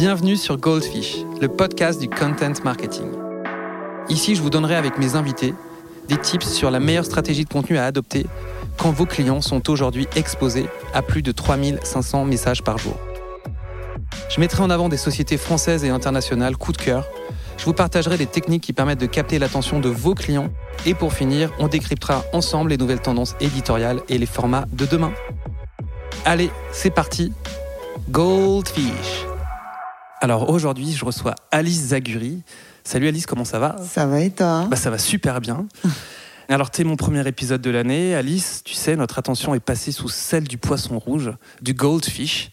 Bienvenue sur Goldfish, le podcast du content marketing. Ici, je vous donnerai avec mes invités des tips sur la meilleure stratégie de contenu à adopter quand vos clients sont aujourd'hui exposés à plus de 3500 messages par jour. Je mettrai en avant des sociétés françaises et internationales coup de cœur. Je vous partagerai des techniques qui permettent de capter l'attention de vos clients. Et pour finir, on décryptera ensemble les nouvelles tendances éditoriales et les formats de demain. Allez, c'est parti. Goldfish. Alors aujourd'hui, je reçois Alice Zaguri. Salut Alice, comment ça va? Ça va et toi? Bah, Ça va super bien. Alors, es mon premier épisode de l'année. Alice, tu sais, notre attention est passée sous celle du poisson rouge, du goldfish.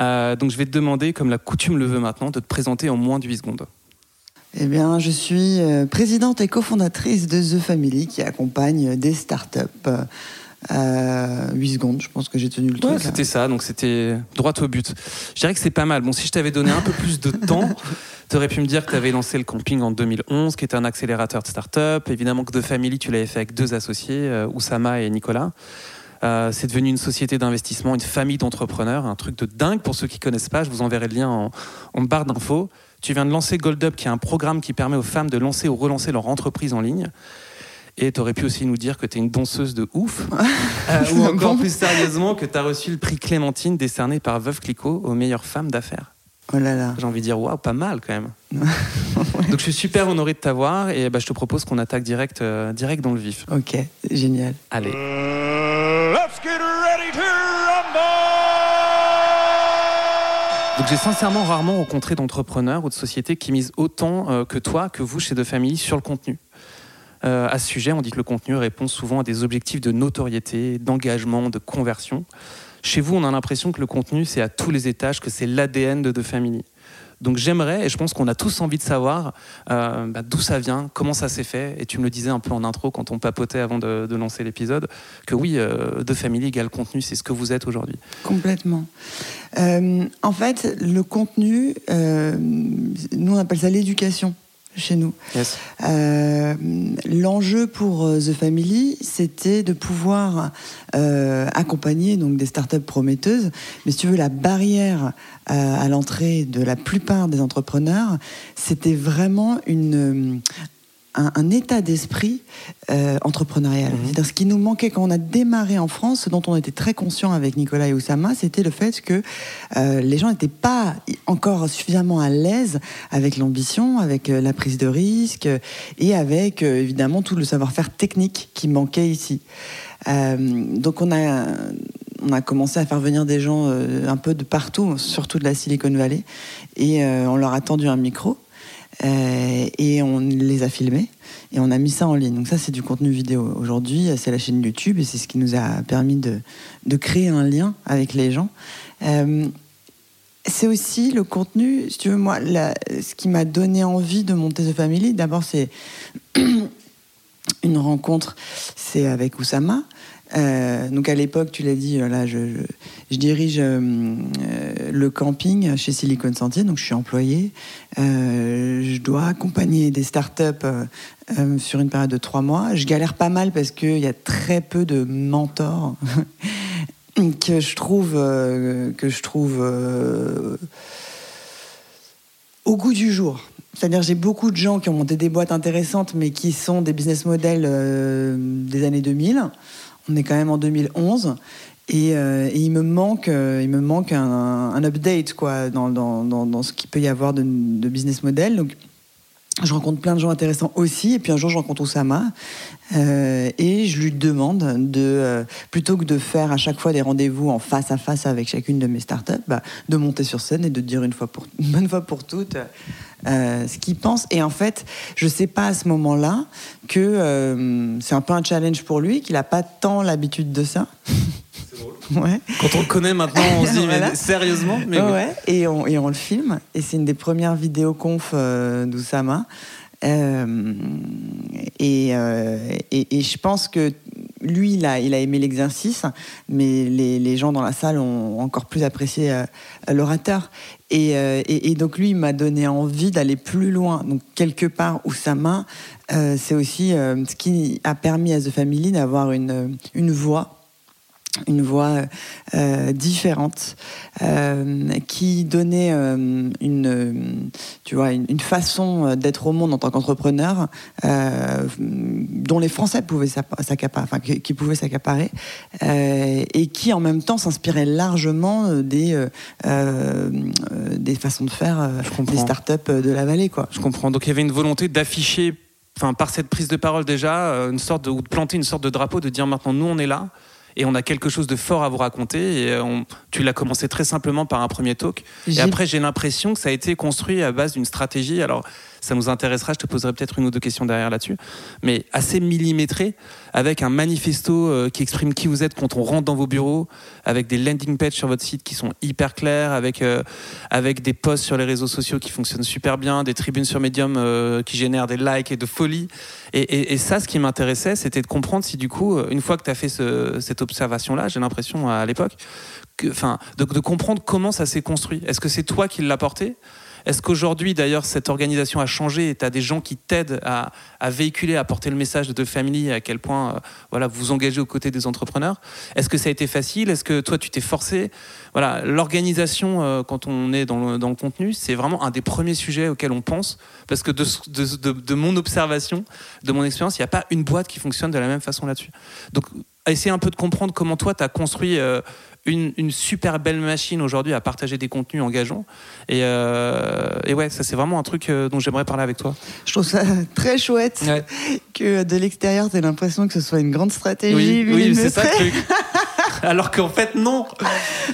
Euh, donc, je vais te demander, comme la coutume le veut maintenant, de te présenter en moins de 8 secondes. Eh bien, je suis euh, présidente et cofondatrice de The Family qui accompagne des startups. 8 euh, secondes, je pense que j'ai tenu le truc. C'était ça, donc c'était droit au but. Je dirais que c'est pas mal. Bon, si je t'avais donné un peu plus de temps, tu aurais pu me dire que tu avais lancé le camping en 2011, qui était un accélérateur de start-up. Évidemment que The Family, tu l'avais fait avec deux associés, euh, Oussama et Nicolas. Euh, c'est devenu une société d'investissement, une famille d'entrepreneurs, un truc de dingue pour ceux qui connaissent pas. Je vous enverrai le lien en, en barre d'infos. Tu viens de lancer Gold Up, qui est un programme qui permet aux femmes de lancer ou relancer leur entreprise en ligne. Et tu aurais pu aussi nous dire que tu es une danseuse de ouf. Euh, ou encore plus sérieusement, que tu as reçu le prix Clémentine décerné par Veuve Clicquot aux meilleures femmes d'affaires. Oh là là. J'ai envie de dire, waouh, pas mal quand même. Donc je suis super honoré de t'avoir et bah, je te propose qu'on attaque direct, euh, direct dans le vif. Ok, génial. Allez. Donc j'ai sincèrement rarement rencontré d'entrepreneurs ou de sociétés qui misent autant euh, que toi, que vous chez De Family sur le contenu. Euh, à ce sujet, on dit que le contenu répond souvent à des objectifs de notoriété, d'engagement, de conversion. Chez vous, on a l'impression que le contenu, c'est à tous les étages, que c'est l'ADN de The Family. Donc j'aimerais, et je pense qu'on a tous envie de savoir euh, bah, d'où ça vient, comment ça s'est fait. Et tu me le disais un peu en intro quand on papotait avant de, lancer l'épisode, que oui, euh, The Family égale contenu, c'est ce que vous êtes aujourd'hui. Complètement. en fait, le contenu, nous on appelle ça l'éducation chez nous. Euh, l'enjeu pour euh, The Family, c'était de pouvoir euh, accompagner donc des startups prometteuses. Mais si tu veux, la barrière à l'entrée de la plupart des entrepreneurs, c'était vraiment une, un, état d'esprit euh, entrepreneurial. Cest ce qui nous manquait quand on a démarré en France, ce dont on était très conscient avec Nicolas et Oussama, c'était le fait que euh, les gens n'étaient pas encore suffisamment à l'aise avec l'ambition, avec euh, la prise de risque et avec évidemment tout le savoir-faire technique qui manquait ici. donc on a on a commencé à faire venir des gens un peu de partout, surtout de la Silicon Valley, et on leur a tendu un micro. Euh, et on les a filmés et on a mis ça en ligne. Donc ça, c'est du contenu vidéo. Aujourd'hui, c'est la chaîne YouTube et c'est ce qui nous a permis de, de créer un lien avec les gens. Euh, c'est aussi le contenu, si tu veux, moi, ce qui m'a donné envie de monter The Family, d'abord, c'est une rencontre, c'est avec Oussama. Euh, donc à l'époque, tu l'as dit, là, je, dirige euh, le camping chez Silicon Sentier, donc je suis employé. Euh, je dois accompagner des startups sur une période de trois mois. Je galère pas mal parce qu'il y a très peu de mentors que je trouve, que je trouve au goût du jour. C'est-à-dire j'ai beaucoup de gens qui ont monté des boîtes intéressantes, mais qui sont des business models des années 2000. On est quand même en 2011. Euh, et, il me manque, euh, il me manque un, update quoi, dans, dans, dans, ce qu'il peut y avoir de, business model. Donc, je rencontre plein de gens intéressants aussi. Et puis un jour, je rencontre Oussama. Euh, et je lui demande de, plutôt que de faire à chaque fois des rendez-vous en face à face avec chacune de mes startups, bah, de monter sur scène et de dire une, fois pour, une bonne fois pour toutes euh, ce qu'il pense. Et en fait, je ne sais pas à ce moment-là que euh, c'est un peu un challenge pour lui, qu'il n'a pas tant l'habitude de ça. C'est drôle. Ouais. Quand on le connaît maintenant, on se dit, mais sérieusement mais ouais. et, on, et, on, le filme. Et c'est une des premières vidéoconf euh, d'Oussama. Euh, et, et, je pense que lui, il a, il a aimé l'exercice, mais les, les, gens dans la salle ont encore plus apprécié l'orateur. Euh, et, et, donc lui, il m'a donné envie d'aller plus loin. Donc quelque part, Oussama, euh, c'est aussi euh, ce qui a permis à The Family d'avoir une, une voix une voix euh, différente euh, qui donnait euh, une, tu vois, une, façon d'être au monde en tant qu'entrepreneur dont les Français pouvaient s'accaparer, enfin, qui, pouvaient s'accaparer et qui en même temps s'inspirait largement des, des façons de faire des startups de la vallée. Quoi. Je comprends. Donc il y avait une volonté d'afficher Enfin, par cette prise de parole déjà, une sorte de, ou de planter une sorte de drapeau, de dire maintenant nous on est là, et on a quelque chose de fort à vous raconter. Et euh, tu l'as commencé très simplement par un premier talk. Et après, j'ai l'impression que ça a été construit à base d'une stratégie. Alors, ça nous intéressera. Je te poserai peut-être une ou deux questions derrière là-dessus, mais assez millimétré, avec un manifesto euh, qui exprime qui vous êtes quand on rentre dans vos bureaux, avec des landing pages sur votre site qui sont hyper clairs, avec euh, avec des posts sur les réseaux sociaux qui fonctionnent super bien, des tribunes sur Medium euh, qui génèrent des likes et de folie. Et, ça, ce qui m'intéressait, c'était de comprendre si du coup, une fois que tu as fait cette observation-là, j'ai l'impression à l'époque, enfin, de, de comprendre comment ça s'est construit. Est-ce que c'est toi qui l'as porté? Est-ce qu'aujourd'hui, d'ailleurs, cette organisation a changé et tu as des gens qui t'aident à, véhiculer, à porter le message de The Family, à quel point euh, voilà, vous vous engagez aux côtés des entrepreneurs? Est-ce que ça a été facile? Est-ce que toi, tu t'es forcé? Voilà, L'organisation, euh, quand on est dans le, contenu, c'est vraiment un des premiers sujets auxquels on pense. Parce que de, mon observation, de mon expérience, il n'y a pas une boîte qui fonctionne de la même façon là-dessus. Donc, essayer un peu de comprendre comment toi, tu as construit euh, une, super belle machine aujourd'hui à partager des contenus engageants. Et, euh, et ouais, ça c'est vraiment un truc euh, dont j'aimerais parler avec toi. Je trouve ça très chouette que de l'extérieur, tu aies l'impression que ce soit une grande stratégie. Oui, oui c'est ça le truc. Alors qu'en fait, non.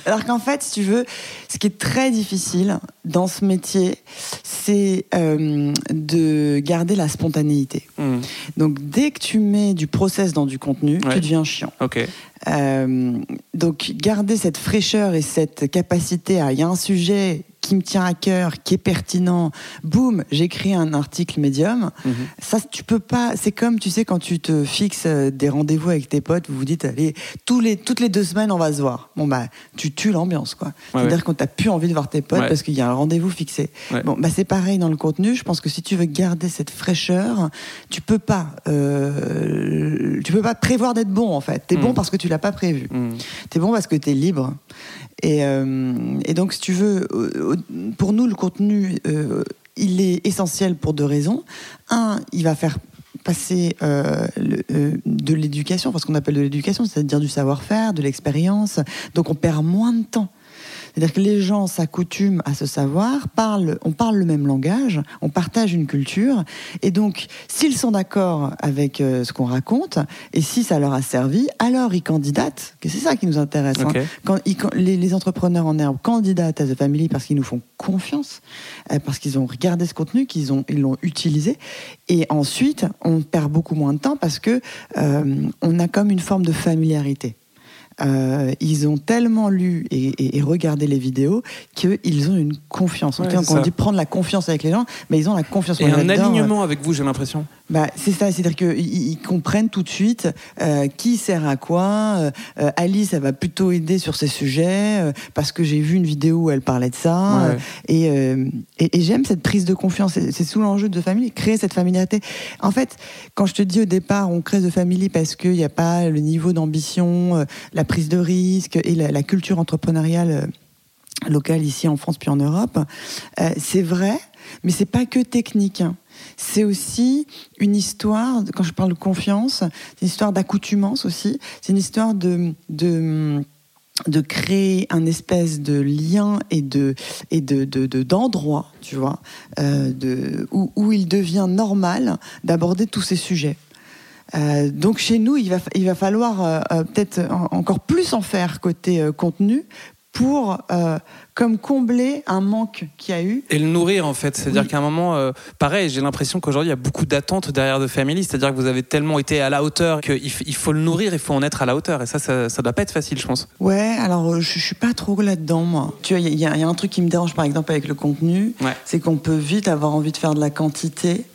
Alors qu'en fait, si tu veux, ce qui est très difficile dans ce métier, c'est euh, de garder la spontanéité. Hmm. Donc, dès que tu mets du process dans du contenu, tu deviens chiant. Ok. Euh, donc, garder cette fraîcheur et cette capacité à. Il y a un sujet qui me tient à cœur, qui est pertinent, boum, j'écris un article médium. Mhm. Ça, tu peux pas. C'est comme, tu sais, quand tu te fixes euh, des rendez-vous avec tes potes, vous vous dites, allez, tous les, toutes les deux semaines, on va se voir. Bon, bah, tu tues l'ambiance, quoi. C'est-à-dire qu'on t'a plus envie de voir tes potes parce qu'il y a un rendez-vous fixé. Bon, bah, c'est pareil dans le contenu. Je pense que si tu veux garder cette fraîcheur, tu peux pas, euh, tu peux pas prévoir d'être bon, en fait. T'es es bon mhm. parce que tu l'as pas prévu. tu mhm. T'es bon parce que t'es libre. Et, euh, et, donc, si tu veux, pour nous, le contenu, euh, il est essentiel pour deux raisons. Un, il va faire passer euh, de l'éducation, parce qu'on appelle de l'éducation, c'est-à-dire du savoir-faire, de l'expérience. Donc, on perd moins de temps c'est-à-dire que les gens s'accoutument à ce savoir, parlent, on parle le même langage, on partage une culture, et donc s'ils sont d'accord avec euh, ce qu'on raconte, et si ça leur a servi, alors ils candidatent, que c'est ça qui nous intéresse. Hein. Quand, les, entrepreneurs en herbe candidatent à The Family parce qu'ils nous font confiance, euh, parce qu'ils ont regardé ce contenu, qu'ils ont, ils l'ont utilisé, et ensuite on perd beaucoup moins de temps parce que euh, on a comme une forme de familiarité. Euh, ils ont tellement lu et, regardé les vidéos qu'ils ont une confiance. On dit prendre la confiance avec les gens, mais ils ont la confiance. Et un alignement avec vous, j'ai l'impression. Bah, c'est ça, c'est-à-dire qu'ils comprennent tout de suite euh, qui sert à quoi. Euh, Alice, elle va plutôt aider sur ces sujets parce que j'ai vu une vidéo où elle parlait de ça. Et, et, j'aime cette prise de confiance. C'est sous l'enjeu de famille, créer cette familiarité. En fait, quand je te dis au départ, on crée de famille parce qu'il n'y a pas le niveau d'ambition, la prise de risque et la, culture entrepreneuriale euh, locale ici en France puis en Europe, euh, c'est vrai, mais c'est pas que technique. Hein. C'est aussi une histoire, quand je parle de confiance, c'est une histoire d'accoutumance aussi. C'est une histoire de, de, de créer un espèce de lien et de et de d'endroit, tu vois, euh, de, où, il devient normal d'aborder tous ces sujets. Euh, donc chez nous, il va, il va falloir euh, peut-être encore plus en faire côté contenu pour comme combler un manque qu'il y a eu. Et le nourrir en fait. C'est-à-dire qu'à un moment, pareil, j'ai l'impression qu'aujourd'hui il y a beaucoup d'attentes derrière de Family. C'est-à-dire que vous avez tellement été à la hauteur qu'il il faut le nourrir, il faut en être à la hauteur. Et ça, ça, ça doit pas être facile, je pense. Ouais, alors je, je suis pas trop là-dedans, moi. Tu vois, il y, y, a un truc qui me dérange par exemple avec le contenu, c'est qu'on peut vite avoir envie de faire de la quantité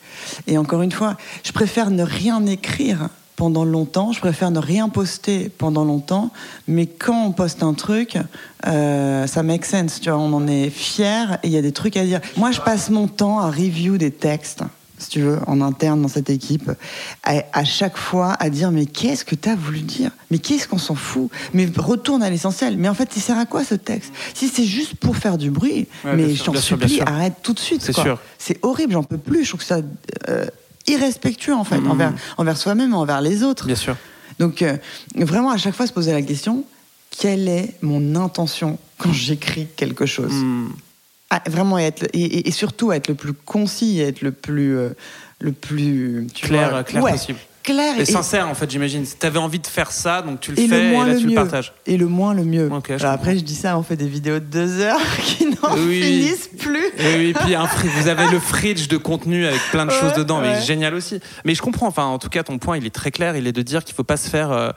et encore une fois, je préfère ne rien écrire pendant longtemps, je préfère ne rien poster pendant longtemps, mais quand on poste un truc, euh, ça make sense, tu vois, on en est fier et il y a des trucs à dire. Moi, je passe mon temps à review des textes si tu veux, en interne dans cette équipe, à, chaque fois à dire mais qu'est-ce que tu as voulu dire? Mais qu'est-ce qu'on s'en fout? Mais retourne à l'essentiel. Mais en fait, il sert à quoi ce texte? Si c'est juste pour faire du bruit, mais je t'en supplie, arrête tout de suite. C'est sûr. C'est horrible, j'en peux plus. Je trouve que ça euh, irrespectueux en fait, mmh. envers, envers soi-même, envers les autres. Bien sûr. Donc euh, vraiment à chaque fois se poser la question quelle est mon intention quand j'écris quelque chose? Mmh. Ah, vraiment être et, surtout être le plus concis, être le plus euh, le plus clair, clair possible. Clair et, sincère en fait, j'imagine. Tu avais envie de faire ça, donc tu le fais et là tu le partages. Et le moins le mieux. après, je dis ça, on fait des vidéos de deux heures qui n'en finissent plus. Et oui, puis vous avez le fridge de contenu avec plein de choses dedans, mais génial aussi. Mais je comprends. Enfin, en tout cas, ton point, il est très clair. Il est de dire qu'il faut pas se faire. Euh,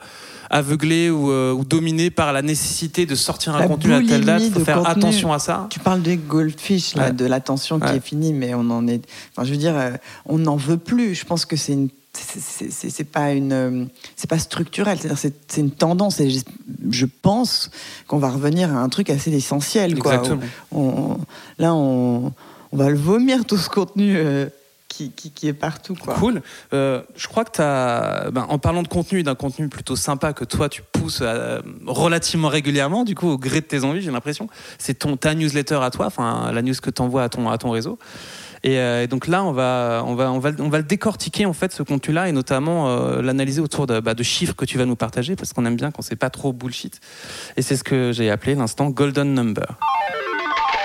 aveuglé euh, ou, dominé par la nécessité de sortir un contenu à telle date. Il faut faire attention à ça. Tu parles des goldfish, là, de l'attention qui est finie, mais on en est. Enfin, je veux dire, euh, on n'en veut plus. Je pense que c'est une c'est pas une euh, c'est pas structurel c'est une tendance et je pense qu'on va revenir à un truc assez essentiel quoi là on, on, va le vomir tout ce contenu qui, est partout. Quoi. Cool. Euh, je crois que tu as, ben, en parlant de contenu, d'un contenu plutôt sympa que toi tu pousses euh, relativement régulièrement, du coup au gré de tes envies, j'ai l'impression, c'est ton ta newsletter à toi, enfin la news que tu envoies à ton, à ton réseau. Euh, et, donc là, on va, on va, on va, on va le décortiquer en fait ce contenu-là et notamment l'analyser autour de, bah, de, chiffres que tu vas nous partager parce qu'on aime bien quand c'est pas trop bullshit. Et c'est ce que j'ai appelé l'instant Golden Number.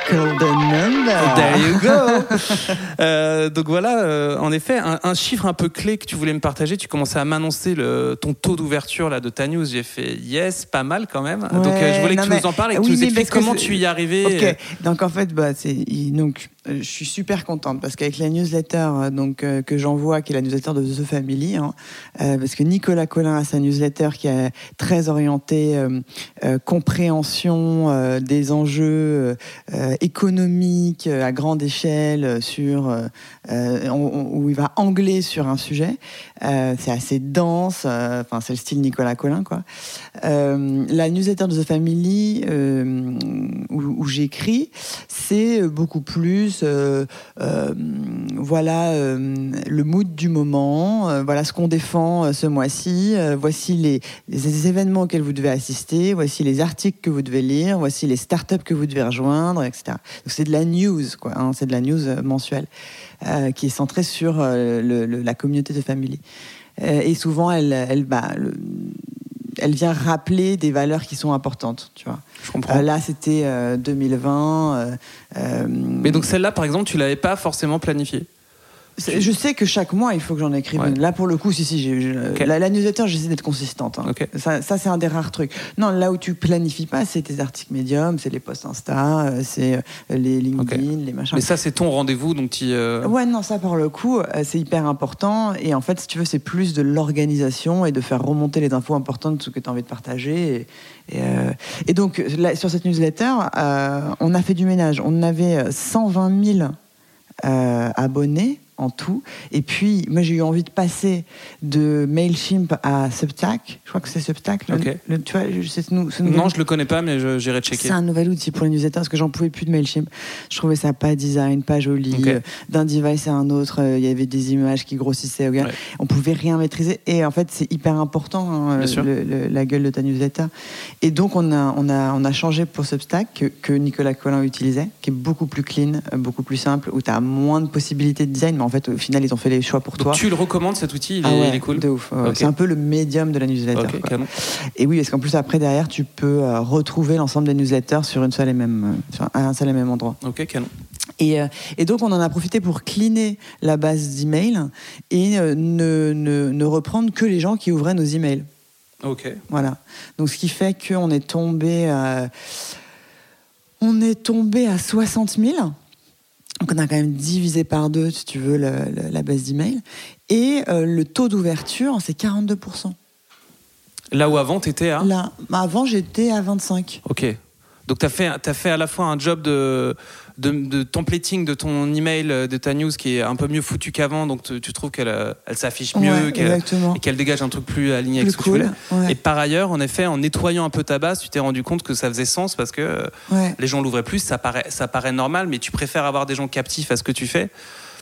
There you go. Euh, donc voilà, euh, en effet, un, chiffre un peu clé que tu voulais me partager. Tu commençais à m'annoncer ton taux d'ouverture là de ta news. J'ai fait yes, pas mal quand même. donc euh, je voulais que tu nous en parles et que tu nous expliques comment tu y es arrivé. Donc en fait, bah, c'est donc je suis super contente parce qu'avec la newsletter donc que j'envoie, qui est la newsletter de The Family, hein, parce que Nicolas Collin a sa newsletter qui est très orientée compréhension des enjeux économique euh, à grande échelle euh, sur euh, où il va angler sur un sujet. c'est assez dense. Enfin, c'est le style Nicolas Collin, quoi. la newsletter de The Family où, j'écris, c'est beaucoup plus, voilà, le mood du moment. voilà ce qu'on défend ce mois-ci. voici les, événements auxquels vous devez assister. Voici les articles que vous devez lire. Voici les startups que vous devez rejoindre, etc c'est de la news, quoi. Hein, c'est de la news euh, mensuelle euh, qui est centrée sur euh, la communauté de famille. et souvent, elle, elle, bah, elle vient rappeler des valeurs qui sont importantes, tu vois. Je comprends. là, c'était 2020. Mais donc celle-là, par exemple, tu l'avais pas forcément planifiée je sais que chaque mois, il faut que j'en écrive une. Là, pour le coup, si, si, la, newsletter, j'essaie d'être consistante. Hein. Ça, c'est un des rares trucs. Non, là où tu planifies pas, c'est tes articles médium, c'est les posts Insta, euh, c'est euh, les LinkedIn, les machins. Mais ça, c'est ton rendez-vous, donc tu. Euh, ouais, non, ça, pour le coup, c'est hyper important. Et en fait, si tu veux, c'est plus de l'organisation et de faire remonter les infos importantes, ce que tu as envie de partager. Et, et, donc, sur cette newsletter, on a fait du ménage. On avait 120 000 abonnés en tout. Et puis, moi, j'ai eu envie de passer de Mailchimp à Substack. Je crois que c'est Substack. Le, tu vois, ce Non, je le connais pas, mais j'irai checker. C'est un nouvel outil pour les newsletters parce que j'en pouvais plus de Mailchimp. Je trouvais ça pas design, pas joli. Euh, d'un device à un autre, euh, il y avait des images qui grossissaient. Okay On pouvait rien maîtriser. Et en fait, c'est hyper important, hein, la gueule de ta newsletter. Et donc, on a, on a, on a changé pour Substack que, Nicolas Collin utilisait, qui est beaucoup plus clean, euh, beaucoup plus simple, où tu as moins de possibilités de design, en fait, au final, ils ont fait les choix pour toi. Tu le recommandes cet outil il, ah est, cool. De ouf. C'est un peu le médium de la newsletter. et oui, parce qu'en plus après derrière, tu peux euh, retrouver l'ensemble des newsletters sur une seule et même, euh, sur un seul et même endroit. Ok, canon. Et, euh, et, donc, on en a profité pour cleaner la base d'emails et ne, ne, ne, reprendre que les gens qui ouvraient nos emails. Ok. Voilà. Donc, ce qui fait qu'on est tombé. on est tombé à 60 000. Donc on a quand même divisé par deux, si tu veux, la base d'email. Et euh, le taux d'ouverture, c'est 42%. Là où avant, tu étais à Là, avant, j'étais à 25. Ok. Donc tu as fait, as fait à la fois un job de de, de, templating de ton email, euh, de ta news qui est un peu mieux foutu qu'avant, donc tu, trouves qu'elle euh, elle, s'affiche mieux et qu'elle dégage un truc plus aligné avec ce que tu voulais. Et par ailleurs, en effet, en nettoyant un peu ta base, tu t'es rendu compte que ça faisait sens parce que les gens l'ouvraient plus, ça paraît, ça paraît normal, mais tu préfères avoir des gens captifs à ce que tu fais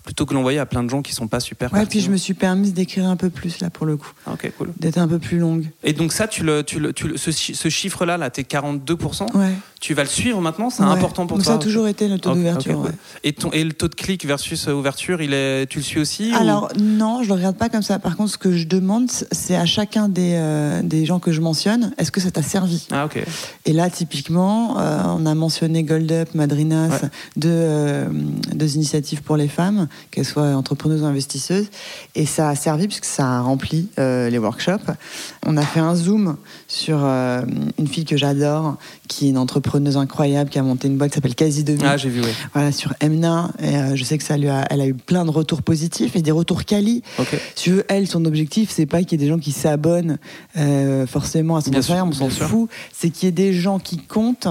plutôt que l'envoyer à plein de gens qui sont pas super. Ouais, puis je me suis permise d'écrire un peu plus là pour le coup. Ah, ok, cool. D'être un peu plus longue. Et donc ça, tu le, tu le, tu ce, ce chiffre-là, là, t'es 42%. Ouais. Tu vas le suivre maintenant, c'est important pour toi. Ça a toujours été le taux d'ouverture. Et, ton, et le taux de clic versus euh, ouverture, il est, tu le suis aussi Alors non, je le regarde pas comme ça. Par contre, ce que je demande, c'est à chacun des, euh, des gens que je mentionne, est-ce que ça t'a servi? Ah ok. Et là, typiquement, euh, on a mentionné Gold Up, Madrinas, deux, deux initiatives pour les femmes, qu'elles soient entrepreneuses ou investisseuses, et ça a servi puisque ça a rempli les workshops. On a fait un zoom sur une fille que j'adore, qui est une entrepreneuse incroyable, qui a monté une boîte qui s'appelle Quasi Demi. Ah, j'ai vu, oui. Voilà, sur Emna. Et euh, je sais que ça lui a, elle a eu plein de retours positifs et des retours quali. Okay. Si veux, elle, son objectif, c'est pas qu'il y ait des gens qui s'abonnent euh, forcément à son Instagram, on s'en fout. C'est qu'il y ait des gens qui comptent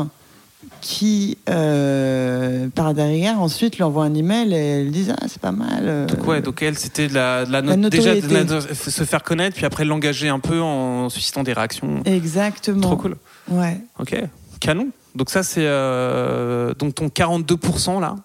qui, euh, par derrière, ensuite lui envoie un email et elle dit Ah, c'est pas mal. Donc, ouais, donc elle, c'était de la, la, déjà de, se faire connaître, puis après l'engager un peu en suscitant des réactions. Exactement. Trop cool. Ouais. Ok, canon. Donc ça c'est euh, donc ton 42% là.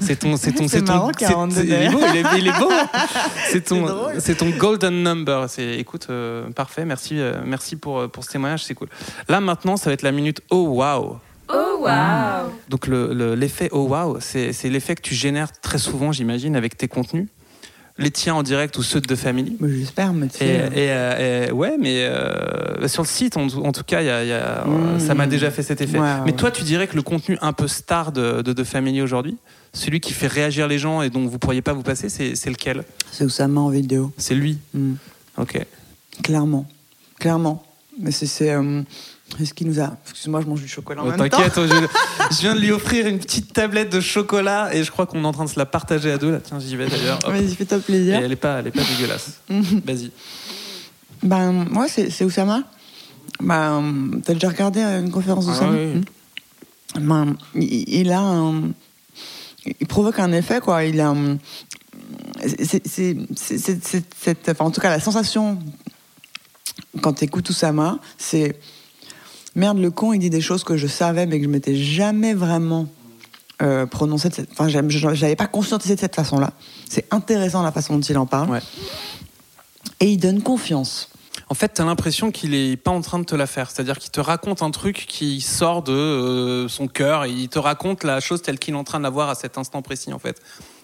C'est ton c'est ton c'est ton 42 il, est beau, il, est, il est beau. c'est ton c'est ton golden number. C'est écoute euh, parfait. Merci euh, merci pour pour ce témoignage, c'est cool. Là maintenant, ça va être la minute oh wow. Oh wow. Donc l'effet le, oh wow, c'est l'effet que tu génères très souvent, j'imagine avec tes contenus les tiens en direct ou ceux de Family. J'espère, mais et, et, ouais, mais euh, sur le site, en, tout cas, y a, mmh. ça m'a déjà fait cet effet. mais toi, tu dirais que le contenu un peu star de, de, Family aujourd'hui, celui qui fait réagir les gens et dont vous pourriez pas vous passer, c'est lequel? C'est Oussama en vidéo. C'est lui. Mmh. Ok. Clairement, clairement. Mais c'est euh, est-ce qu'il nous a. Excuse-moi, je mange du chocolat en oh, T'inquiète, je, viens de lui offrir une petite tablette de chocolat et je crois qu'on est en train de se la partager à deux. Là. Tiens, j'y vais d'ailleurs. Vas-y, fais-toi plaisir. Et elle est pas, elle est pas dégueulasse. Vas-y. Ben, moi, c'est Oussama. Ben, t'as déjà regardé une conférence d'Oussama ah, oui. ben, il, a un, Il provoque un effet, quoi. Il a. C'est cette. Enfin, en tout cas, la sensation quand t'écoutes Oussama, c'est merde, le con, il dit des choses que je savais, mais que je m'étais jamais vraiment euh, prononcé de cette. Enfin, j'avais pas conscientisé de cette façon-là. C'est intéressant la façon dont il en parle. Et il donne confiance. En fait, tu as l'impression qu'il est pas en train de te la faire. C'est-à-dire qu'il te raconte un truc qui sort de euh, son cœur et il te raconte la chose telle qu'il est en train de la voir à cet instant précis, en fait.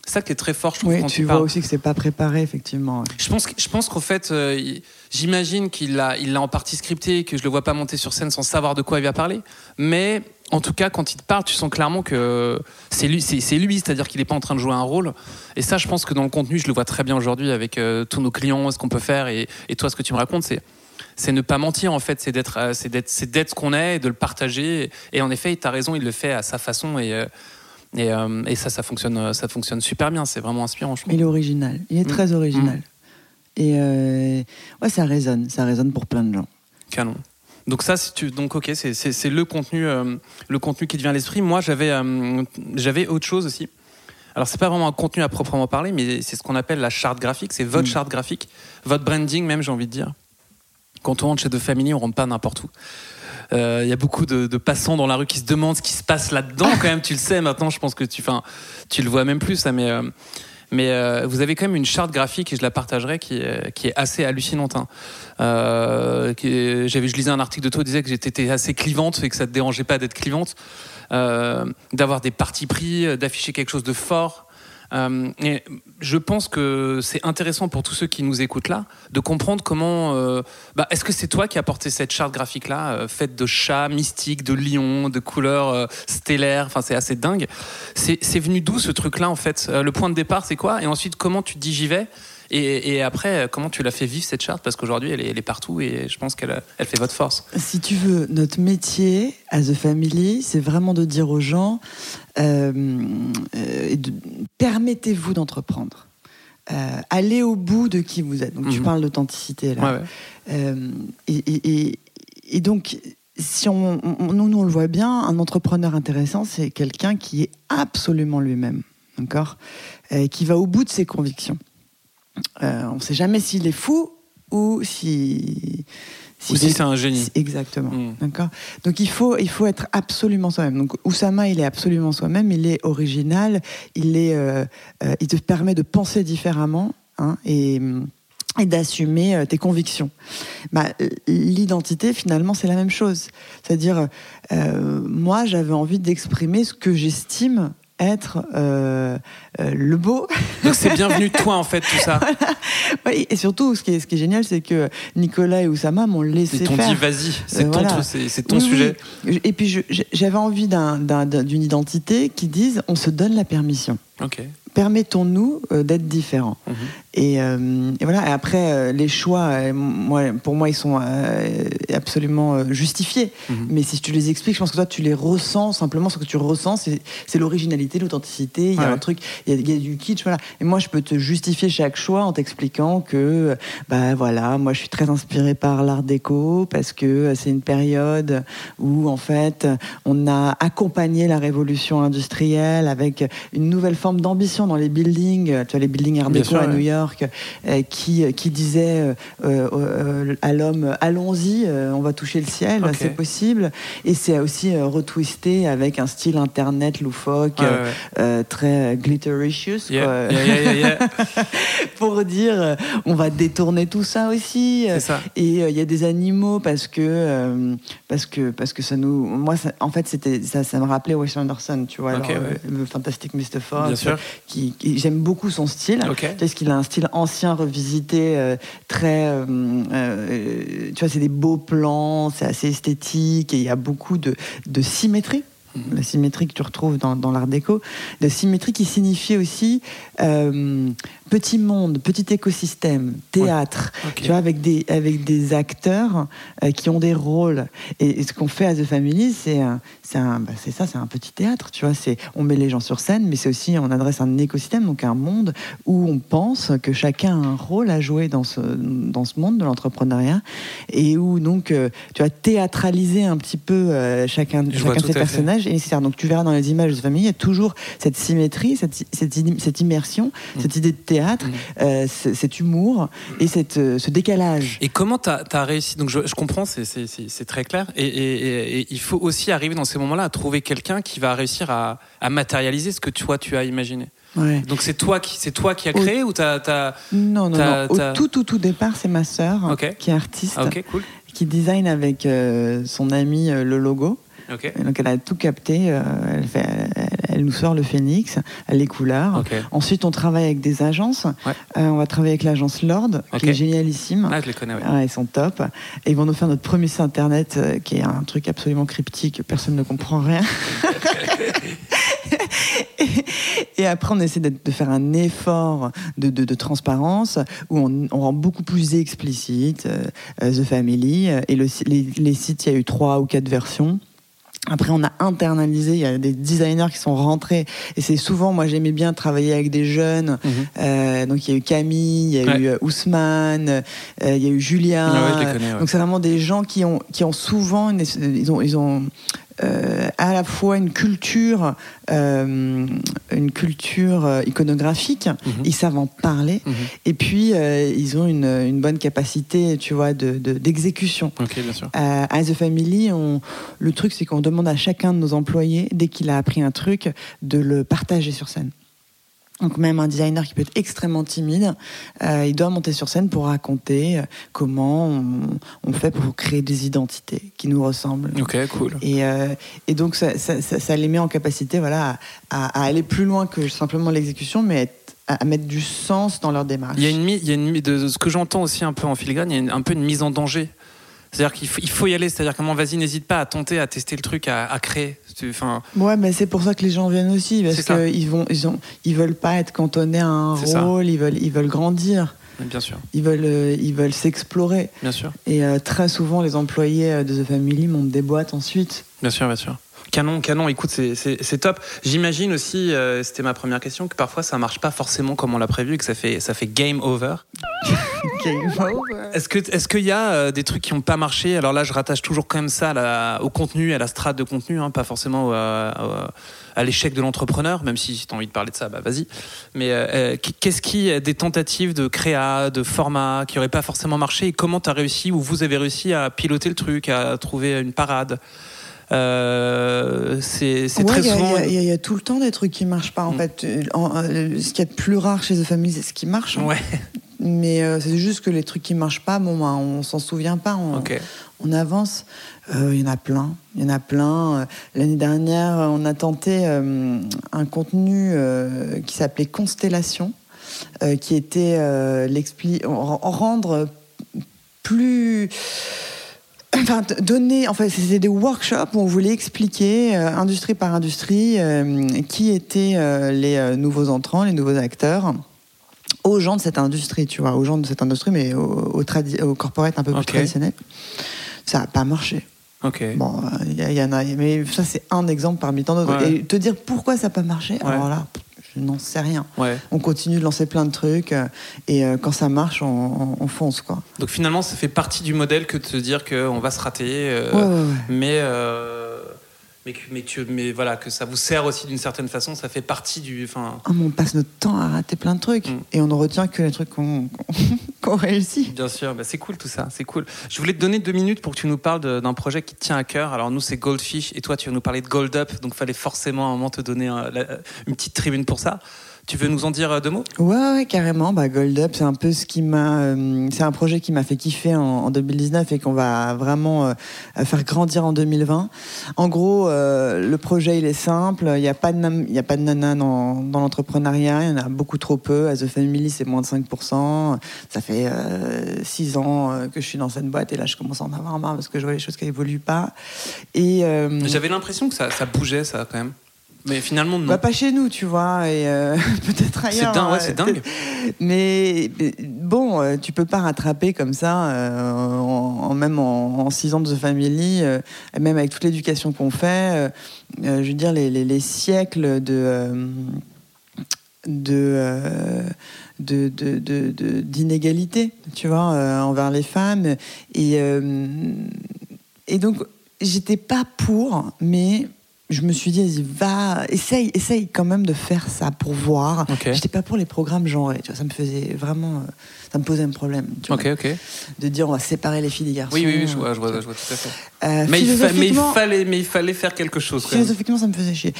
C'est ça qui est très fort, je trouve. Oui, tu vois aussi que c'est pas préparé, effectivement. Je pense, je pense qu'au fait, euh, j'imagine qu'il l'a, il l'a en partie scripté, que je le vois pas monter sur scène sans savoir de quoi il va parler. Mais en tout cas, quand il te parle, tu sens clairement que c'est lui, c'est, lui, c'est-à-dire qu'il n'est pas en train de jouer un rôle. Et ça, je pense que dans le contenu, je le vois très bien aujourd'hui avec euh, tous nos clients, ce qu'on peut faire. Et, toi, ce que tu me racontes, c'est c'est ne pas mentir en fait, c'est d'être, euh, c'est d'être, c'est d'être ce qu'on est et de le partager. Et en effet, tu as raison, il le fait à sa façon et euh, et, ça, ça fonctionne, ça fonctionne super bien. C'est vraiment inspirant, je trouve. Il est original. Il est mm. très original. Mm. Et euh, ouais, ça résonne. Ça résonne pour plein de gens. Canon. Donc ça, tu, donc ok, c'est le contenu, euh, le contenu qui devient l'esprit. Moi, j'avais, j'avais autre chose aussi. Alors c'est pas vraiment un contenu à proprement parler, mais c'est ce qu'on appelle la charte graphique. C'est votre mm. charte graphique, votre branding même, j'ai envie de dire. Quand on rentre chez The Family, on rentre pas n'importe où. Il euh, y a beaucoup de, passants dans la rue qui se demandent ce qui se passe là-dedans. Quand même, tu le sais maintenant. Je pense que tu, enfin, tu le vois même plus ça. Mais, euh, mais euh, vous avez quand même une charte graphique et je la partagerai qui qui est assez hallucinante. Hein. je lisais un article de toi qui disait que j'étais assez clivante et que ça te dérangeait pas d'être clivante, d'avoir des partis pris, d'afficher quelque chose de fort. Euh, et je pense que c'est intéressant pour tous ceux qui nous écoutent là de comprendre comment. Euh, bah, est-ce que c'est toi qui as porté cette charte graphique là, euh, faite de chats mystiques, de lions, de couleurs stellaires Enfin, c'est assez dingue. C'est venu d'où ce truc-là en fait? Le point de départ, c'est quoi? Et ensuite, comment tu te dis j'y vais? Et, après, comment tu l'as fait vivre cette charte? Parce qu'aujourd'hui, elle, est, partout et je pense qu'elle elle fait votre force. Si tu veux, notre métier à The Family, c'est vraiment de dire aux gens euh, euh, permettez-vous d'entreprendre. Euh, allez au bout de qui vous êtes. Donc, tu mhm. parles d'authenticité là. et, donc, si on, nous, nous, on le voit bien, un entrepreneur intéressant, c'est quelqu'un qui est absolument lui-même, d'accord? Qui va au bout de ses convictions. Euh, on ne sait jamais s'il est fou ou si Ou si c'est un génie. Exactement. Hmm. D'accord. Donc il faut, il faut être absolument soi-même. Donc Oussama, il est absolument soi-même. Il est original. Il est, euh, euh, il te permet de penser différemment. Hein, et et d'assumer tes convictions. Bah, L'identité, finalement, c'est la même chose. C'est-à-dire, moi, j'avais envie d'exprimer ce que j'estime être euh, euh, le beau. Donc c'est bienvenu toi en fait tout ça. oui, et surtout ce qui est, ce qui est génial c'est que Nicolas et Oussama m'ont laissé faire. Ils t'ont dit vas-y, c'est ton, ton sujet. Et puis j'avais envie d'une identité qui dise on se donne la permission. Ok permettons-nous euh, d'être différents. Mhm. Euh, et, voilà. Et après, euh, les choix, moi, pour moi, ils sont absolument justifiés. Mhm. Mais si tu les expliques, je pense que toi, tu les ressens simplement. Ce que tu ressens, c'est l'originalité, l'authenticité. Il y a un truc, il y, a du kitsch. Voilà. Et moi, je peux te justifier chaque choix en t'expliquant que, bah voilà, moi, je suis très inspirée par l'art déco parce que c'est une période où, en fait, on a accompagné la révolution industrielle avec une nouvelle forme d'ambition dans les buildings, tu vois, les buildings Art à New York, euh, qui, euh, qui disaient euh, à l'homme allons-y, on va toucher le ciel, c'est possible. Et c'est aussi retwisté avec un style internet loufoque, très glittericious. pour dire on va détourner tout ça aussi. Et il y a des animaux parce que, parce que, parce que ça nous. Moi, en fait, c'était ça, ça me rappelait Wes Anderson, tu vois, le Fantastic Mr. Fox, qui j'aime beaucoup son style. Parce qu'il a un style ancien revisité, euh, très, euh, euh, tu vois, c'est des beaux plans, c'est assez esthétique et il y a beaucoup de, de symétrie. La symétrie que tu retrouves dans, dans l'art déco, la symétrie qui signifie aussi euh, petit monde, petit écosystème, théâtre, tu vois, avec des, avec des acteurs euh, qui ont des rôles. Et, ce qu'on fait à The Family, c'est c'est bah, ça, c'est un petit théâtre, tu vois. On met les gens sur scène, mais c'est aussi on adresse un écosystème, donc un monde où on pense que chacun a un rôle à jouer dans ce dans ce monde de l'entrepreneuriat et où donc euh, tu vas théâtraliser un petit peu chacun, chacun de ces personnages donc tu verras dans les images de famille, il y a toujours cette symétrie, cette, cette, immersion, mm. cette idée de théâtre, mm. euh, cet humour et cette, euh, ce décalage. Et comment tu as, réussi Donc je, comprends, c'est très clair. Et, il faut aussi arriver dans ces moments-là à trouver quelqu'un qui va réussir à, matérialiser ce que toi tu as imaginé. Donc c'est toi qui c'est toi qui a créé ou t'as as... non non, non. au tout tout tout départ c'est ma sœur qui est artiste qui design avec euh, son ami le logo donc elle a tout capté. Euh, elle, fait, elle, nous sort le phénix, les couleurs. Ensuite, on travaille avec des agences. Euh, on va travailler avec l'agence Lord, qui est génialissime. Ah, je les connais, ils sont top. Et ils vont nous faire notre premier site internet, euh, qui est un truc absolument cryptique. Personne ne comprend rien. et, après, on essaie de, faire un effort de, transparence où on, rend beaucoup plus explicite The Family. Et le, les, les, sites, il y a eu trois ou quatre versions. Après, on a internalisé, il y a des designers qui sont rentrés. Et c'est souvent, moi j'aimais bien travailler avec des jeunes. Mhm. euh, donc il y a eu Camille, il y a eu euh, Ousmane, euh, il y a eu Julien. Ah donc c'est vraiment des gens qui ont, qui ont souvent, ils ont, ils ont euh, à la fois une culture, euh, une culture euh, iconographique, mhm. ils savent en parler, mhm. et puis ils ont une, une, bonne capacité, tu vois, d'exécution. De, bien sûr. à The Family, on, le truc c'est qu'on demande à chacun de nos employés, dès qu'il a appris un truc, de le partager sur scène. Donc même un designer qui peut être extrêmement timide, euh, il doit monter sur scène pour raconter euh, comment on, fait pour créer des identités qui nous ressemblent. Ok, cool. Et, euh, et donc ça, ça, ça, les met en capacité voilà, à, aller plus loin que simplement l'exécution, mais à mettre du sens dans leur démarche. Il y a une, il y a une de ce que j'entends aussi un peu en filigrane, il y a un peu une mise en danger c'est-à-dire qu'il faut, il faut, y aller. C'est-à-dire comment, vas-y, n'hésite pas à tenter, à tester le truc, à, à créer. Enfin... Ouais, mais c'est pour ça que les gens viennent aussi, parce qu'ils vont, ils ont, ils veulent pas être cantonnés à un rôle, ils veulent, ils veulent grandir. Bien sûr. Ils veulent, euh, ils veulent s'explorer. Bien sûr. Et euh, très souvent, les employés euh, de The Family montent des boîtes ensuite. Bien sûr, bien sûr. Canon, canon, écoute, c'est top. J'imagine aussi, c'était ma première question, que parfois ça marche pas forcément comme on l'a prévu et que ça fait, ça fait game over. Est-ce que est-ce qu'il y a euh, des trucs qui n'ont pas marché? Alors là, je rattache toujours quand même ça au contenu, à la strate de contenu, hein, pas forcément à, l'échec de l'entrepreneur, même si tu as envie de parler de ça, bah vas-y. Mais euh, euh, qu'est-ce qui des tentatives de créa, de format qui n'auraient pas forcément marché? Et comment tu as réussi ou vous avez réussi à piloter le truc, à trouver une parade? Euh, c'est très souvent. Il y, a tout le temps des trucs qui marchent pas. En mm. fait, ce qui est plus rare chez The Family, c'est ce qui marche. Hein. Mais euh, c'est juste que les trucs qui marchent pas, bon, ben, on s'en souvient pas. On, on avance. Euh, il y en a plein. Il y en a plein. L'année dernière, on a tenté un contenu qui s'appelait Constellation, qui était rendre plus Enfin, donner, enfin, c'était des workshops où on voulait expliquer, euh, industrie par industrie, euh, qui étaient euh, les nouveaux entrants, les nouveaux acteurs aux gens de cette industrie, tu vois, aux gens de cette industrie, mais aux, au corporate un peu plus traditionnels. Ça n'a pas marché. Ok. Bon, il y, en a, mais ça c'est un exemple parmi tant d'autres. Et te dire pourquoi ça n'a pas marché, alors là, je n'en sais rien. On continue de lancer plein de trucs euh, et euh, quand ça marche, on, fonce. Quoi. Donc finalement, ça fait partie du modèle que de se dire qu'on va se rater, euh, mais mais que, mais, que, mais voilà, que ça vous sert aussi d'une certaine façon, ça fait partie du. Enfin... Ah, on passe notre temps à rater plein de trucs mm. et on ne retient que les trucs qu'on Bien sûr, bah c'est cool tout ça, c'est cool. Je voulais te donner deux minutes pour que tu nous parles d'un projet qui te tient à cœur. Alors nous, c'est Goldfish et toi, tu vas nous parler de Gold Up, donc fallait forcément à un moment te donner une petite tribune pour ça. Tu veux nous en dire euh, deux mots? Ouais, carrément. Bah, Gold Up, c'est un peu ce qui m'a. Euh, c'est un projet qui m'a fait kiffer en, 2019 et qu'on va vraiment euh, faire grandir en 2020. En gros, le projet, il est simple. Il n'y a, pas de, a pas de nana dans, l'entrepreneuriat. Il y en a beaucoup trop peu. À The Family, c'est moins de 5%. Ça fait six ans que je suis dans cette boîte et là, je commence à en avoir marre parce que je vois les choses qui n'évoluent pas. Et J'avais l'impression que ça, ça bougeait, ça, quand même. Mais finalement, non. Bah, pas chez nous, tu vois, et euh, peut-être ailleurs. C'est dingue, ouais, c'est dingue. Mais, bon, euh, tu peux pas rattraper comme ça, euh, en, même en, six ans de The Family, même avec toute l'éducation qu'on fait. je veux dire, les, les, siècles de. de d'inégalité, tu vois, envers les femmes. Et, et donc, j'étais pas pour, mais je me suis dit, va, essaye, essaye quand même de faire ça pour voir. Je J'étais pas pour les programmes genrés, tu vois, ça me faisait vraiment, euh, ça me posait un problème. Tu. De dire, on va séparer les filles des garçons. Oui, oui, oui je, vois, je, vois, tout à fait. Euh, mais, il fallait, mais il fallait faire quelque chose. Philosophiquement, ça me faisait chier.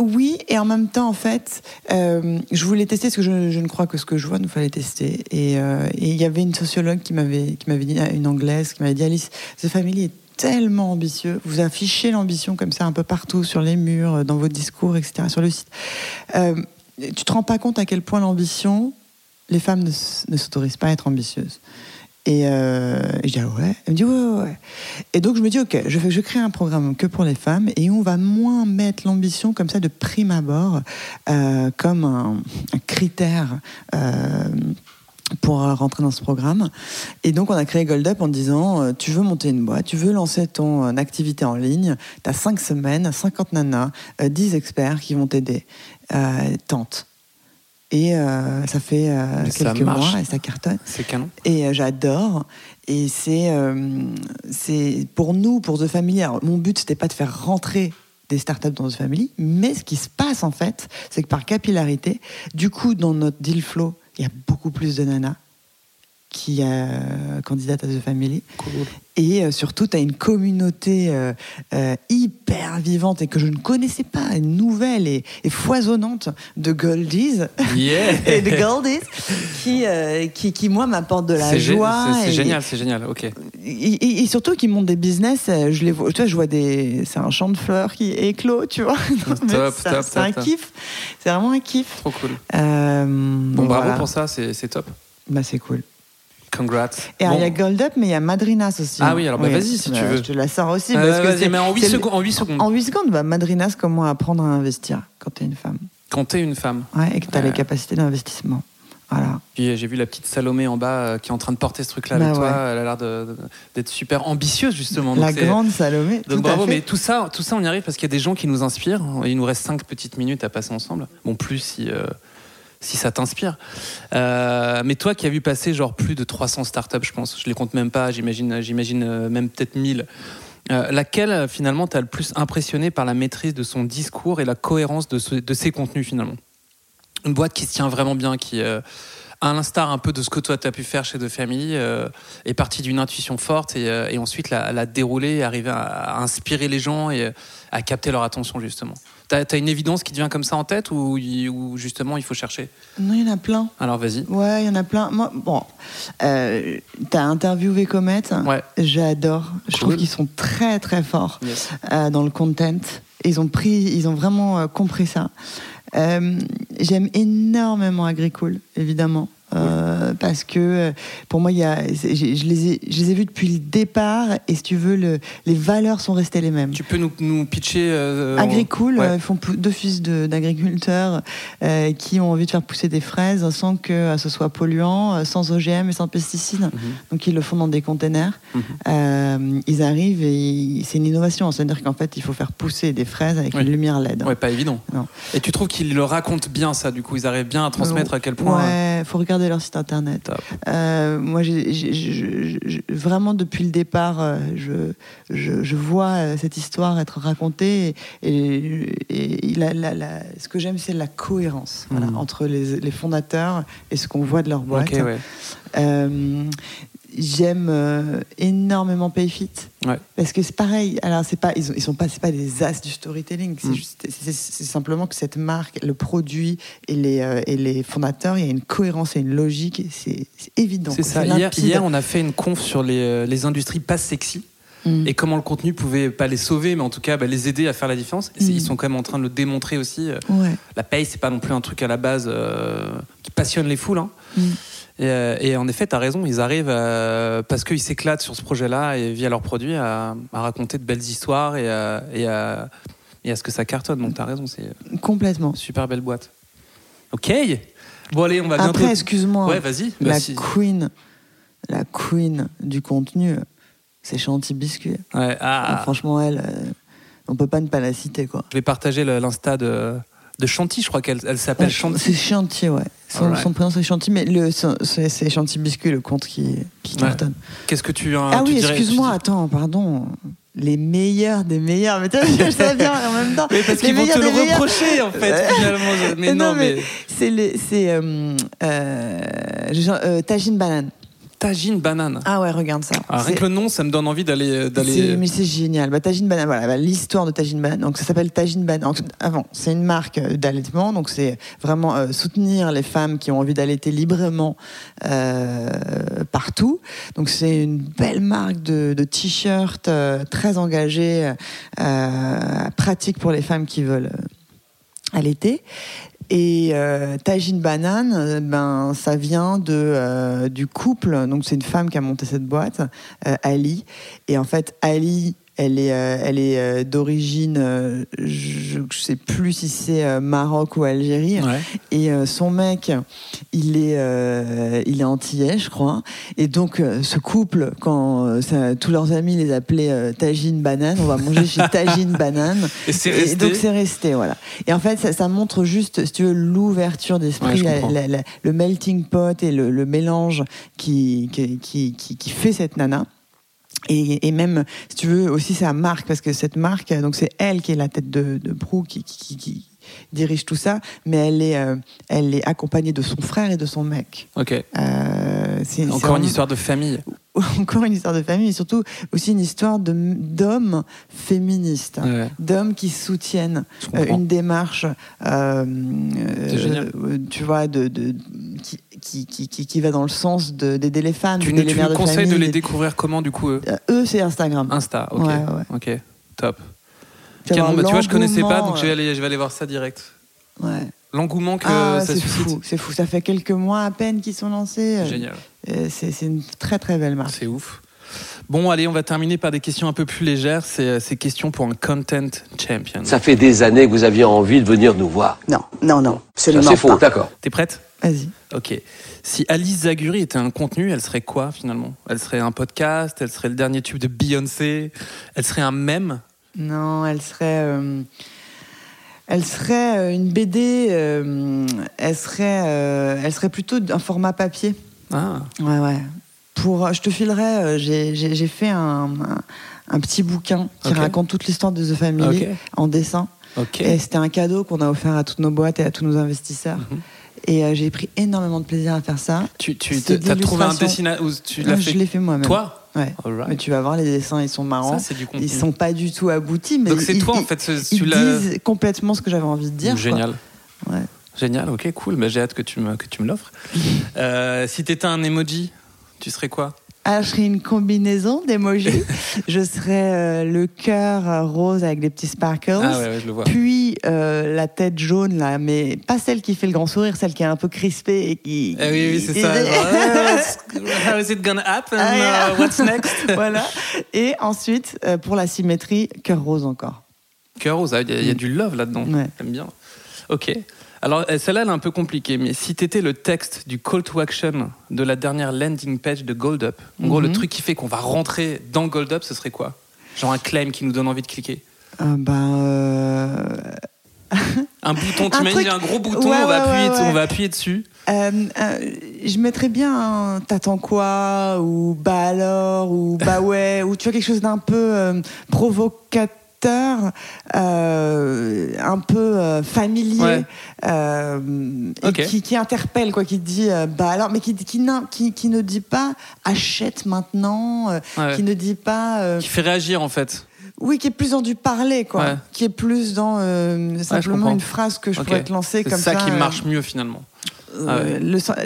Oui, et en même temps, en fait, euh, je voulais tester ce que je, ne crois que ce que je vois, nous fallait tester. Et il y avait une sociologue qui m'avait dit, une anglaise, qui m'avait dit, Alice, The Family est tellement ambitieux. Vous affichez l'ambition comme ça un peu partout, sur les murs, dans vos discours, etc., sur le site. Euh, tu te rends pas compte à quel point l'ambition, les femmes ne, s'autorisent pas à être ambitieuses. Et, euh, je dis, ah ouais? Elle me dit, ouais, ouais, ouais. Et donc, je me dis, ok, je, je crée un programme que pour les femmes et on va moins mettre l'ambition comme ça de prime abord, euh, comme un, un critère pour rentrer dans ce programme. Et donc, on a créé Gold Up en disant euh, tu veux monter une boîte, tu veux lancer ton euh, activité en ligne, tu as 5 semaines, 50 nanas, 10 euh, experts qui vont t'aider. tente. Et ça fait quelques mois et ça cartonne. C'est canon. Et j'adore. Et c'est c'est pour nous, pour The Family. mon but, c'était pas de faire rentrer des startups dans The Family, mais ce qui se passe en fait, c'est que par capillarité, du coup, dans notre deal flow, il y a beaucoup plus de nanas qui euh, candidate à The Family. Et euh, surtout, tu as une communauté euh, euh, hyper vivante et que je ne connaissais pas, nouvelle et, foisonnante de Goldies et de Goldies qui, qui, qui, moi, m'apporte de la joie. C'est génial, c'est génial, ok. Et, surtout qui montent des business, je les vois, tu vois, je vois des. C'est un champ de fleurs qui éclot, tu vois. C'est un kiff. C'est vraiment un kiff. Trop cool. bon, bravo pour ça, c'est top. Bah, c'est cool. Congrats. Et il y a Gold Up, mais il y a Madrinas aussi. Ah oui, alors bah, vas-y si tu veux. Je te la sors aussi. parce que mais en 8, secondes, en 8 secondes. En 8 secondes, bah, Madrinas, comment apprendre à investir quand tu es une femme? Quand tu es une femme. Ouais, et que tu as les capacités d'investissement. Voilà. Puis euh, j'ai vu la petite Salomé en bas euh, qui est en train de porter ce truc-là avec bah toi. Elle a l'air d'être super ambitieuse justement. la grande Salomé. Donc bravo, mais tout ça, tout ça, on y arrive parce qu'il y a des gens qui nous inspirent. Il nous reste 5 petites minutes à passer ensemble. Bon, plus si. Euh, si ça t'inspire. mais toi qui as vu passer genre plus de 300 startups, je pense, je les compte même pas, j'imagine, j'imagine même peut-être 1000. laquelle finalement t'as le plus impressionné par la maîtrise de son discours et la cohérence de, de ses contenus finalement? Une boîte qui se tient vraiment bien, qui à l'instar un peu de ce que toi tu as pu faire chez The Family, euh, est parti d'une intuition forte et, euh, ensuite la, la, dérouler, arriver à, inspirer les gens et à capter leur attention justement. T'as as une évidence qui te vient comme ça en tête ou, ou justement il faut chercher? Non, il y en a plein. Alors vas-y. Ouais, il y en a plein. Moi, bon, euh, t'as interviewé Comet. Ouais. J'adore. Je trouve qu'ils sont très très forts euh, dans le content. Ils ont pris, ils ont vraiment compris ça. J'aime énormément Agricool, évidemment. Euh, parce que euh, pour moi, il y a, je, les ai, je les ai vus depuis le départ et si tu veux, le, les valeurs sont restées les mêmes. Tu peux nous, nous pitcher euh, Agricool, ils font deux fils d'agriculteurs qui ont envie de faire pousser des fraises sans que ce soit polluant, sans OGM et sans pesticides. Mhm. Donc ils le font dans des containers. Mhm. ils arrivent et c'est une innovation. C'est-à-dire qu'en fait, il faut faire pousser des fraises avec une lumière LED. Ouais, pas évident. Et tu trouves qu'ils le racontent bien ça, du coup, ils arrivent bien à transmettre à quel point. Ouais, faut regarder leur site internet. Euh, moi, vraiment depuis le départ, euh, je, je, vois euh, cette histoire être racontée et, ce que j'aime, c'est la cohérence hmm. entre les, fondateurs et ce qu'on voit de leur boîte. J'aime euh, énormément Payfit. Parce que c'est pareil. Alors, c'est pas, ils, ils sont pas, c'est pas des as du storytelling. C'est, mm. simplement que cette marque, le produit et les, euh, et les fondateurs, il y a une cohérence et une logique. C'est, évident. C'est ça. Hier, hier, on a fait une conf sur les, euh, les industries pas sexy. Mm. Et comment le contenu pouvait pas les sauver, mais en tout cas bah, les aider à faire la différence. Mm. Ils sont quand même en train de le démontrer aussi. La paye, c'est pas non plus un truc à la base qui passionne les foules. Hein. Et, en effet, tu as raison, ils arrivent, euh, parce qu'ils s'éclatent sur ce projet-là et via leurs produits, à, raconter de belles histoires et, et, à, ce que ça cartonne. Donc tu as raison, c'est complètement super belle boîte. Ok, bon allez, on va bientôt. Après, excuse-moi. Ouais, vas-y. La queen, la queen du contenu, c'est Chanty Biscuit. Ouais, ah. franchement, elle, euh, on peut pas ne pas la citer quoi. Je vais partager l'insta de de Chanty, je crois qu'elle elle, s'appelle Chanty. C'est Chanty, ouais. Son, son prénom c'est Chanty, mais c'est Chanty Biscuit, le compte qui, qui cartonne. Qu'est-ce que tu as Ah oui, excuse-moi, attends, pardon. Les meilleurs des meilleurs, mais tu je sais bien en même temps. Mais parce qu'ils vont te le reprocher en fait, finalement. Mais non, mais. C'est euh, euh, euh, Tagine Banane. Tagine banane. Ah ouais, regarde ça. Ah, rien que le nom, ça me donne envie d'aller. Euh, d'aller... Mais c'est génial. Bah, tagine banane, voilà, bah, l'histoire de Tagine banane. Donc ça s'appelle Tagine banane. Avant, c'est une marque euh, d'allaitement, donc c'est vraiment euh, soutenir les femmes qui ont envie d'allaiter librement partout. Donc c'est une belle marque de, de t-shirts très engagée, pratique pour les femmes qui veulent allaiter. Et euh, Tajine Banane, euh, ben, ça vient de, euh, du couple. Donc, c'est une femme qui a monté cette boîte, euh, Ali. Et en fait, Ali elle est, euh, elle est euh, d'origine, euh, je ne sais plus si c'est Maroc ou Algérie. Et son mec, il est, il est antillais, je crois. Et donc, ce couple, quand tous leurs amis les appelaient Tagine Banane, on va manger chez Tagine Banane. Et resté. donc, c'est resté, voilà. Et en fait, ça, montre juste, si tu veux, l'ouverture d'esprit, le melting pot et le, mélange qui qui, qui, qui, fait cette nana. Et, même, si tu veux, aussi sa marque, parce que cette marque, donc c'est elle qui est la tête de, de qui, qui, qui, dirige tout ça, mais elle est, euh, elle est accompagnée de son frère et de son mec. Ok. Euh, c'est, Encore une histoire de famille. Encore une histoire de famille, et surtout aussi une histoire de, d'hommes féministes, d'hommes qui soutiennent euh, une démarche, tu vois, de, de qui, qui, qui, qui, va dans le sens d'aider les femmes. Tu, nous, tu nous conseilles de les découvrir comment, du coup Eux, eux c'est Instagram. Insta, ok. Ok, top. Tu, vois, je connaissais pas, donc je vais, aller, je vais aller voir ça direct. Ouais. L'engouement que ah, ça suscite. Fou, c'est fou. Ça fait quelques mois à peine qu'ils sont lancés. Génial. C'est une très très belle marque. C'est ouf. Bon, allez, on va terminer par des questions un peu plus légères. C'est ces questions pour un content champion. Ça fait des années que vous aviez envie de venir nous voir. Non, non, non. C'est faux, d'accord. T'es prête? Vas-y. Ok. Si Alice Zaguri était un contenu, elle serait quoi finalement? Elle serait un podcast? Elle serait le dernier tube de Beyoncé? Elle serait un mème? Non, elle serait. Euh, Elle serait une BD, elle, serait, elle serait plutôt un format papier. Ah. Ouais, ouais. Pour, je te filerai, j'ai fait un, un, petit bouquin qui raconte toute l'histoire de The Family en dessin. Et c'était un cadeau qu'on a offert à toutes nos boîtes et à tous nos investisseurs. Mhm. Et euh, j'ai pris énormément de plaisir à faire ça. Tu, tu as trouvé un dessinateur tu l'as Je l'ai fait moi-même. Toi? Ouais. Mais tu vas voir, les dessins, ils sont marrants. Ça, du ils sont pas du tout aboutis. Mais Donc c'est toi, en fait. Tu ils disent complètement ce que j'avais envie de dire. Génial. Ouais. Génial, ok, cool. Bah, J'ai hâte que tu me, que tu me l'offres. euh, si t'étais un emoji, tu serais quoi? Ah, je serais une combinaison d'emojis. je serais euh, le cœur rose avec des petits sparkles. Ah ouais, je le vois. Puis euh, la tête jaune, là, mais pas celle qui fait le grand sourire, celle qui est un peu crispée et qui. Ah oui, oui, c'est ça. How is it gonna happen? Ah, uh, what's next? voilà. Et ensuite, euh, pour la symétrie, cœur rose encore. Cœur rose, il y, a, mm. du love là-dedans. Ouais. J'aime bien. Ok. Alors, euh, celle-là, elle est un peu compliquée, mais si tu étais le texte du call to action de la dernière landing page de Gold Up, en gros, le mhm. truc qui fait qu'on va rentrer dans Gold Up, ce serait quoi? Genre un claim qui nous donne envie de cliquer? Euh, Ben. un bouton, tu imagines un gros bouton, on, va appuyer, on, va appuyer, dessus. Euh, je mettrais bien t'attends quoi ou bah alors ou bah ouais ou tu vois quelque chose d'un peu provocateur euh, un peu euh, familier euh, qui, interpelle quoi qui dit bah alors mais qui, qui, qui, ne dit pas achète maintenant qui ne dit pas qui fait réagir en fait oui, qui est plus dans du parler, quoi. Qui est plus dans simplement une phrase que je pourrais te lancer comme ça. C'est ça qui marche mieux finalement. Ah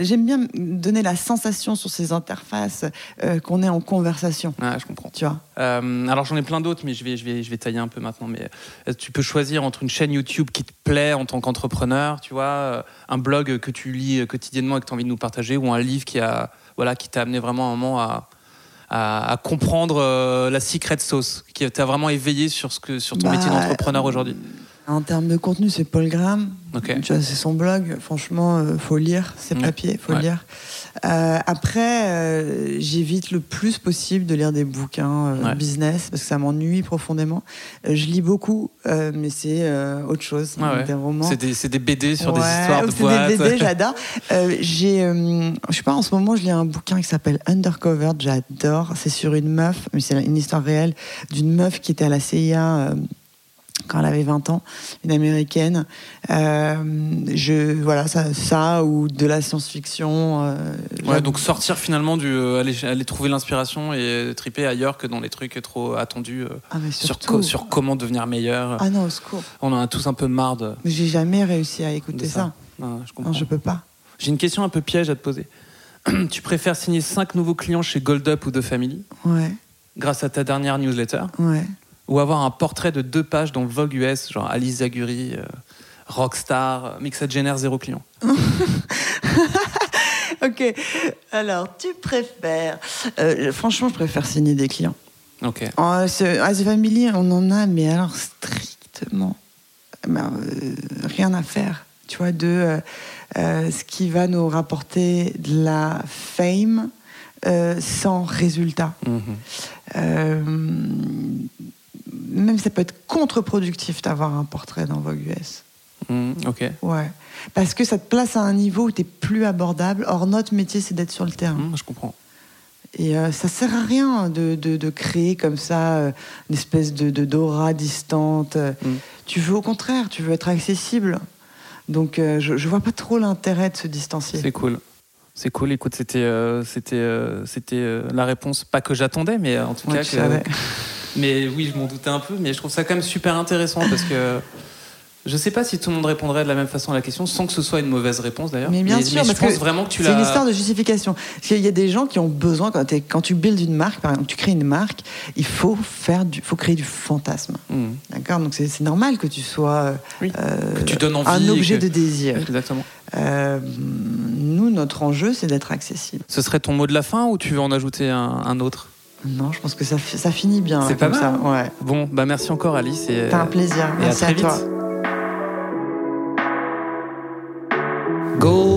j'aime bien donner la sensation sur ces interfaces euh, qu'on est en conversation. Ah, je comprends. Tu vois. Euh, alors j'en ai plein d'autres, mais je vais, je vais, je vais tailler un peu maintenant. Mais euh, tu peux choisir entre une chaîne YouTube qui te plaît en tant qu'entrepreneur, tu vois, un blog que tu lis quotidiennement et que tu as envie de nous partager, ou un livre qui a, voilà, qui t'a amené vraiment un moment à, à, comprendre la secret sauce, qui t'a vraiment éveillé sur ce que, sur ton bah, métier d'entrepreneur aujourd'hui. En termes de contenu, c'est Paul Graham. c'est son blog. Franchement, il euh, faut lire ses papiers, faut lire. Euh, après, euh, j'évite le plus possible de lire des bouquins business parce que ça m'ennuie profondément. je lis beaucoup, mais c'est autre chose. Des romans. C'est des, BD sur des histoires de boîtes. C'est des BD, j'adore. j'ai, je sais pas, en ce moment, je lis un bouquin qui s'appelle Undercover. J'adore. C'est sur une meuf, mais c'est une histoire réelle d'une meuf qui était à la CIA quand elle avait 20 ans, une américaine. Euh, je, voilà, ça, ça ou de la science-fiction. Euh, ouais, donc sortir finalement du. Euh, aller, aller, trouver l'inspiration et triper ailleurs que dans les trucs trop attendus ah, sur, sur comment devenir meilleur. Ah non, au secours. On en a tous un peu marre de. J'ai jamais réussi à écouter ça. Non, je comprends. Non, je peux pas. J'ai une question un peu piège à te poser. tu préfères signer 5 nouveaux clients chez Gold Up ou The Family? Ouais. Grâce à ta dernière newsletter? Ouais ou avoir un portrait de deux pages dans Vogue US, genre Alice Zaguri, euh, rockstar, mais que ça te génère zéro client. ok. Alors, tu préfères. Euh, franchement, je préfère signer des clients. Ok. En, The Family, on en a, mais alors strictement ben, euh, rien à faire. Tu vois, de ce qui va nous rapporter de la fame sans résultat. Mhm même ça peut être contre-productif d'avoir un portrait dans Vogue US. Mmh, ok. Ouais. Parce que ça te place à un niveau où tu es plus abordable. Or, notre métier, c'est d'être sur le terrain. Mmh, je comprends. Et euh, ça sert à rien de, de, créer comme ça euh, une espèce de d'aura distante. Mmh. Tu veux au contraire, tu veux être accessible. Donc, euh, je, je vois pas trop l'intérêt de se distancier. C'est cool. C'est cool. Écoute, c'était c'était c'était la réponse pas que j'attendais, mais en tout cas que, mais oui, je m'en doutais un peu, mais je trouve ça quand même super intéressant parce que je ne sais pas si tout le monde répondrait de la même façon à la question, sans que ce soit une mauvaise réponse d'ailleurs. Mais bien sûr, je pense vraiment que tu C'est une histoire de justification. Parce qu'il y a des gens qui ont besoin, quand, quand tu builds une marque, par exemple, tu crées une marque, il faut, faire du, faut créer du fantasme. Hmm. D'accord? Donc c'est normal que tu sois euh, que tu donnes envie un objet de désir. Exactement. Euh, nous, notre enjeu, c'est d'être accessible. Ce serait ton mot de la fin ou tu veux en ajouter un autre? Non, je pense que ça, ça finit bien. C'est pas mal. Ça. Hein. Ouais. Bon, bah merci encore Alice. C'est un plaisir. merci à, toi. Goldfish